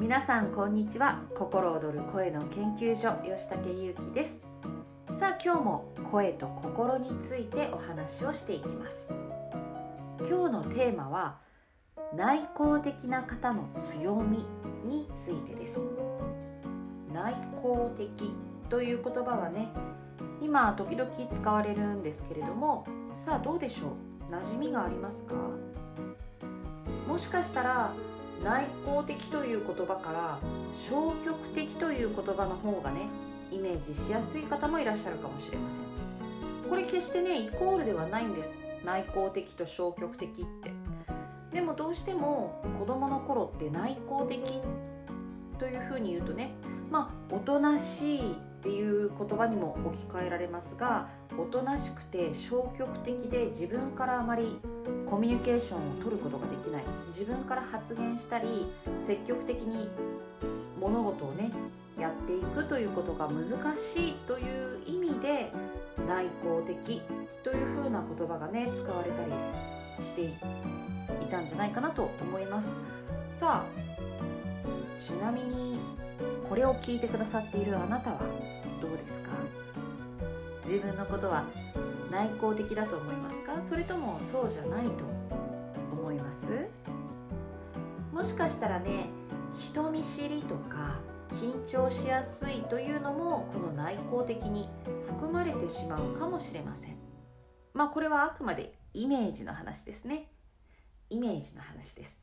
皆さんこんにちは。心躍る声の研究所吉武優希です。さあ今日も声と心についてお話をしていきます。今日のテーマは内向的な方の強みについてです。内向的という言葉はね今時々使われるんですけれどもさあどうでしょう？馴染みがありますか？もしかしたら内向的という言葉から消極的という言葉の方がねイメージしやすい方もいらっしゃるかもしれません。これ決してねイコールではないんです。内向的と消極的って。でもどうしても子どもの頃って内向的というふうに言うとねまあおとなしいっていう言葉にも置き換えられますがおとなしくて消極的で自分からあまりコミュニケーションを取ることができない。自分から発言したり積極的に物事をねやっていくということが難しいという意味で内向的というふうな言葉がね使われたりしていたんじゃないかなと思います。さあちなみにこれを聞いてくださっているあなたはどうですか？自分のことは内向的だと思いますか？それともそうじゃないと思います？もしかしたらね人見知りとか緊張しやすいというのもこの内向的に含まれてしまうかもしれません。まあこれはあくまでイメージの話ですね。イメージの話です。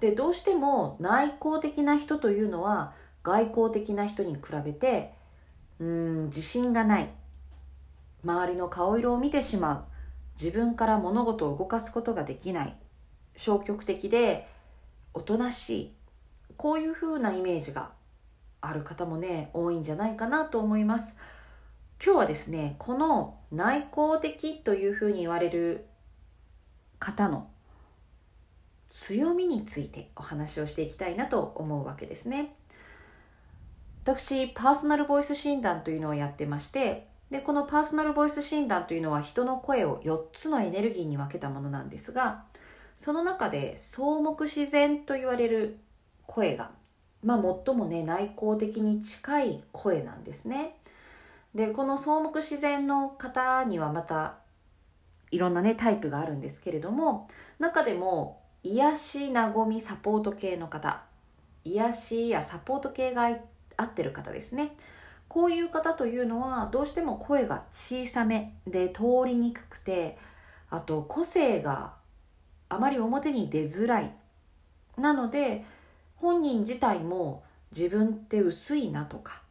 でどうしても内向的な人というのは外向的な人に比べてうん自信がない。周りの顔色を見てしまう。自分から物事を動かすことができない。消極的でおとなしい。こういう風なイメージがある方もね多いんじゃないかなと思います。今日はですねこの内向的というふうに言われる方の強みについてお話をしていきたいなと思うわけですね私パーソナルボイス診断というのをやってましてでこのパーソナルボイス診断というのは人の声を4つのエネルギーに分けたものなんですがその中で草木自然と言われる声が、まあ、最もね内向的に近い声なんですね。でこの草木自然の方にはまたいろんなねタイプがあるんですけれども中でも癒し和みサポート系の方。癒しやサポート系が合ってる方ですね。こういう方というのはどうしても声が小さめで通りにくくてあと個性があまり表に出づらい。なので本人自体も自分って薄いなとか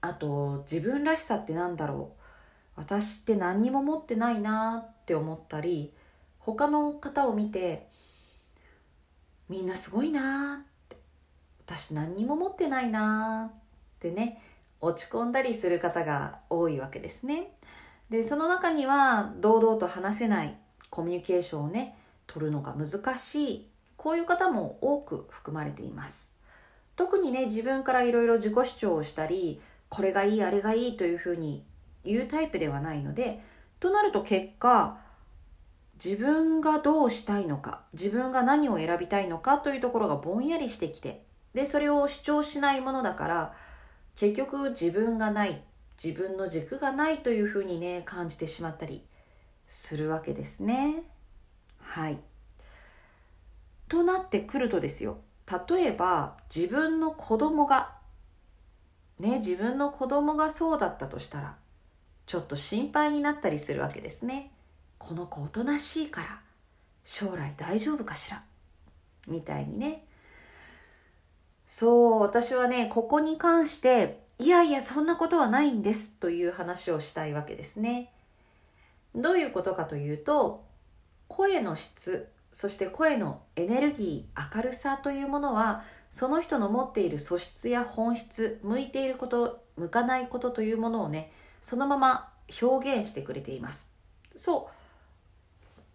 あと自分らしさってなんだろう。私って何にも持ってないなって思ったり他の方を見てみんなすごいなって私何にも持ってないなってね落ち込んだりする方が多いわけですね。でその中には堂々と話せないコミュニケーションをね取るのが難しいこういう方も多く含まれています特にね自分からいろいろ自己主張をしたりこれがいいあれがいいというふうに言うタイプではないのでとなると結果自分がどうしたいのか自分が何を選びたいのかというところがぼんやりしてきてでそれを主張しないものだから結局自分がない自分の軸がないというふうにね感じてしまったりするわけですね。はい。となってくるとですよ。例えば自分の子供がね自分の子供がそうだったとしたらちょっと心配になったりするわけですね。この子おとなしいから将来大丈夫かしら？みたいにね。そう私はねここに関していやいやそんなことはないんですという話をしたいわけですね。どういうことかというと声の質そして声のエネルギー明るさというものはその人の持っている素質や本質向いていること向かないことというものをねそのまま表現してくれています。そう。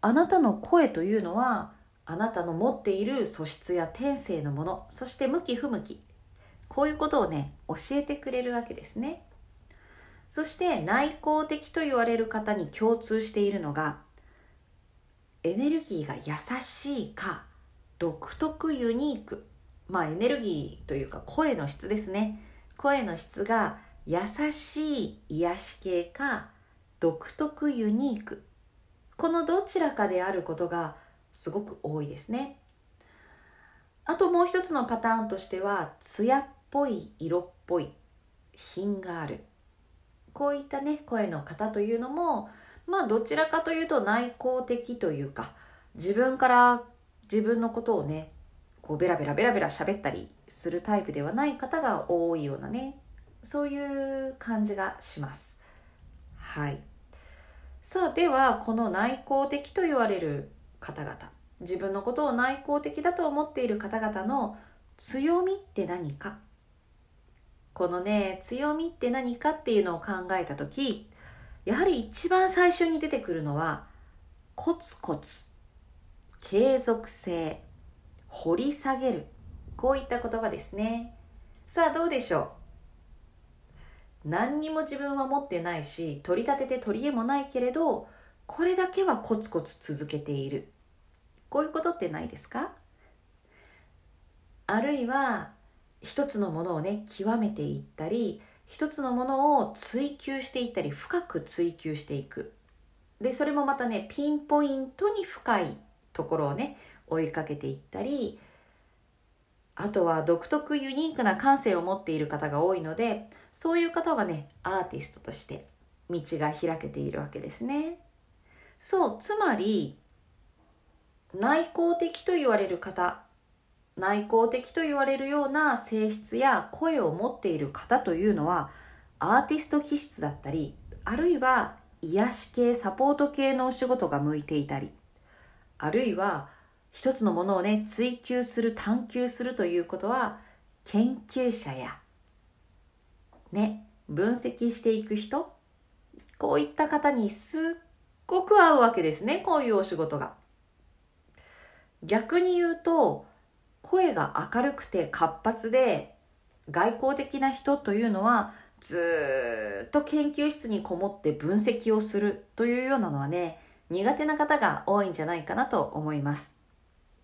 あなたの声というのはあなたの持っている素質や天性のものそして向き不向き。こういうことをね教えてくれるわけですね。そして内向的と言われる方に共通しているのがエネルギーが優しいか独特ユニーク。まあエネルギーというか声の質ですね。声の質が優しい癒し系か独特ユニーク。このどちらかであることがすごく多いですね。あともう一つのパターンとしては艶っぽい色っぽい品がある。こういったね声の方というのもまあどちらかというと内向的というか自分から自分のことをねこうベラベラベラベラ喋ったりするタイプではない方が多いようなねそういう感じがします。はい。さあではこの内向的と言われる方々自分のことを内向的だと思っている方々の強みって何か？このね強みって何かっていうのを考えた時やはり一番最初に出てくるのはコツコツ継続性掘り下げる。こういった言葉ですね。さあどうでしょう？何にも自分は持ってないし取り立てて取り柄もないけれどこれだけはコツコツ続けている。こういうことってないですか？あるいは一つのものをね極めていったり一つのものを追求していったり深く追求していく。でそれもまたねピンポイントに深いところをね追いかけていったりあとは独特ユニークな感性を持っている方が多いのでそういう方はねアーティストとして道が開けているわけですね。そうつまり内向的と言われる方内向的と言われるような性質や声を持っている方というのはアーティスト気質だったりあるいは癒し系サポート系のお仕事が向いていたりあるいは一つのものをね追求する探求するということは研究者やね分析していく人こういった方にすっごく合うわけですねこういうお仕事が。逆に言うと声が明るくて活発で外交的な人というのはずっと研究室にこもって分析をするというようなのはね苦手な方が多いんじゃないかなと思います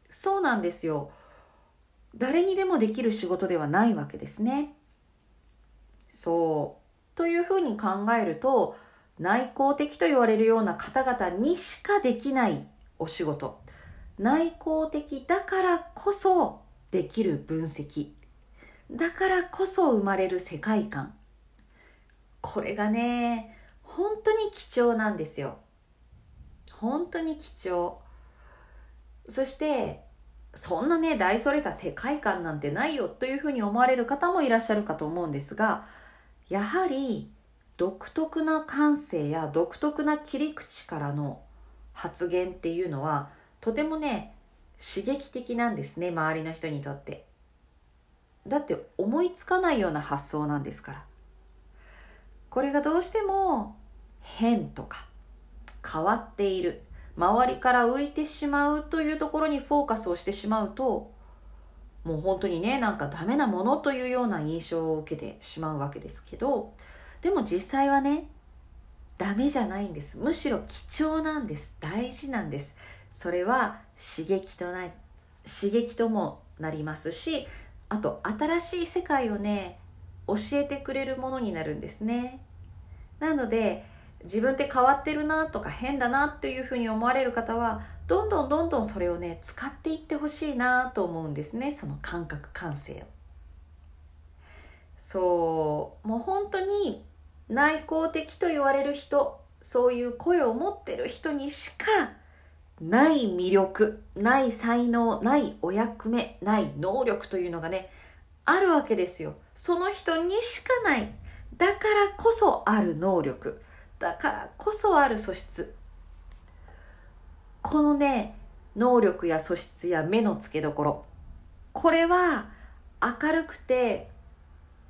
そうなんですよ。誰にでもできる仕事ではないわけですね。そう。というふうに考えると内向的と言われるような方々にしかできないお仕事。内向的だからこそできる分析。だからこそ生まれる世界観。これがね本当に貴重なんですよ。本当に貴重。そしてそんなね大それた世界観なんてないよというふうに思われる方もいらっしゃるかと思うんですがやはり独特な感性や独特な切り口からの発言っていうのはとてもね刺激的なんですね周りの人にとって。だって思いつかないような発想なんですから。これがどうしても変とか変わっている。周りから浮いてしまうというところにフォーカスをしてしまうともう本当にねなんかダメなものというような印象を受けてしまうわけですけどでも実際はねダメじゃないんです。むしろ貴重なんです。大事なんです。それは刺激とな刺激ともなりますしあと新しい世界をね教えてくれるものになるんですね。なので自分って変わってるなとか変だなっていうふうに思われる方はどんどんどんどんそれをね使っていってほしいなと思うんですね。その感覚感性を。そう。もう本当に内向的と言われる人そういう声を持ってる人にしかない魅力ない才能ないお役目ない能力というのがねあるわけですよ。その人にしかない。だからこそある能力。だからこそある素質。このね能力や素質や目の付けどころ。これは明るくて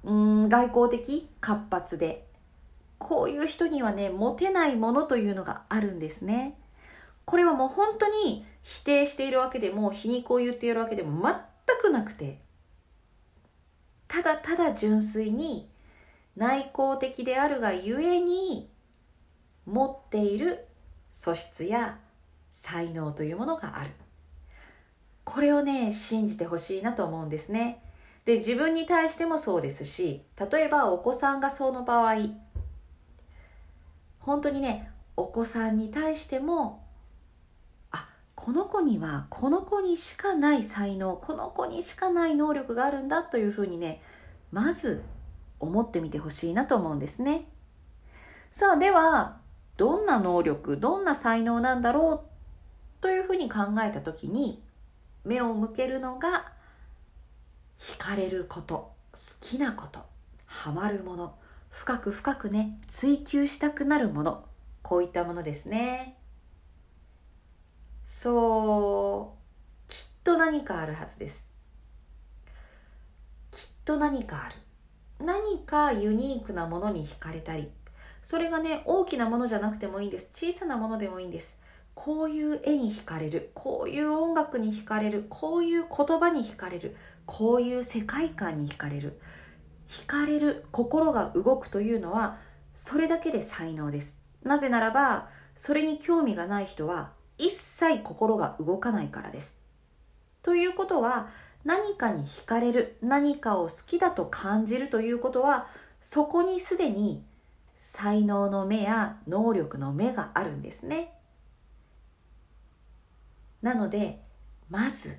うん外交的活発でこういう人にはね持てないものというのがあるんですね。これはもう本当に否定しているわけでも皮肉を言っているわけでも全くなくて。ただただ純粋に内向的であるがゆえに持っている素質や才能というものがある。これをね信じてほしいなと思うんですね。で自分に対してもそうですし例えばお子さんがその場合本当にねお子さんに対してもあこの子にはこの子にしかない才能この子にしかない能力があるんだというふうにねまず思ってみてほしいなと思うんですね。さあでは能力どんな才能なんだろうというふうに考えた時に目を向けるのが惹かれること好きなことハマるもの深く深くね追求したくなるものこういったものですね。そうきっと何かあるはずです。きっと何かある。何かユニークなものに惹かれたりそれがね大きなものじゃなくてもいいんです。小さなものでもいいんです。こういう絵に惹かれる。こういう音楽に惹かれる。こういう言葉に惹かれる。こういう世界観に惹かれる。惹かれる心が動くというのはそれだけで才能です。なぜならばそれに興味がない人は一切心が動かないからです。ということは何かに惹かれる。何かを好きだと感じるということはそこにすでに才能の目や能力の目があるんですね。なのでまず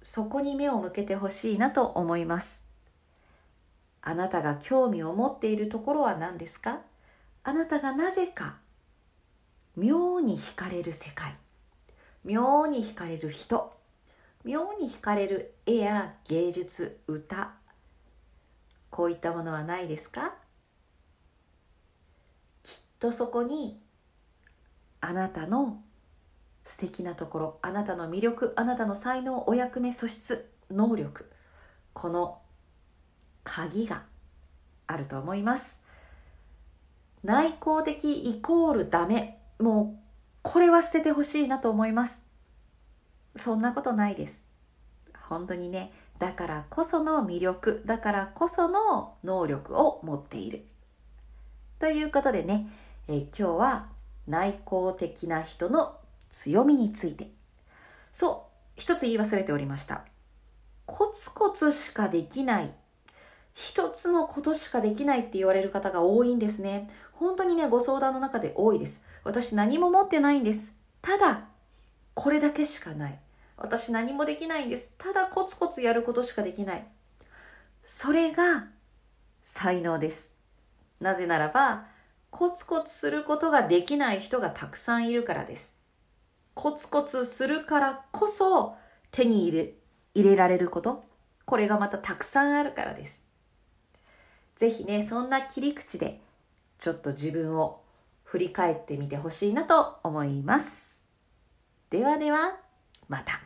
そこに目を向けてほしいなと思います。あなたが興味を持っているところは何ですか？あなたがなぜか妙に惹かれる世界。妙に惹かれる人。妙に惹かれる絵や芸術歌。こういったものはないですか？とそこにあなたの素敵なところあなたの魅力あなたの才能お役目素質能力この鍵があると思います。内向的イコールダメ。もうこれは捨ててほしいなと思います。そんなことないです。本当にね。だからこその魅力だからこその能力を持っている。ということでね、えー、今日は内向的な人の強みについてそう一つ言い忘れておりましたコツコツしかできない一つのことしかできないって言われる方が多いんですね。本当にね、ご相談の中で多いです。私何も持ってないんです。ただ、これだけしかない。私何もできないんです。ただコツコツやることしかできない。それが才能です。なぜならば、コツコツすることができない人がたくさんいるからです。コツコツするからこそ手に入れ入れられること、これがまたたくさんあるからです。ぜひね、そんな切り口でちょっと自分を振り返ってみてほしいなと思います。ではでは、また。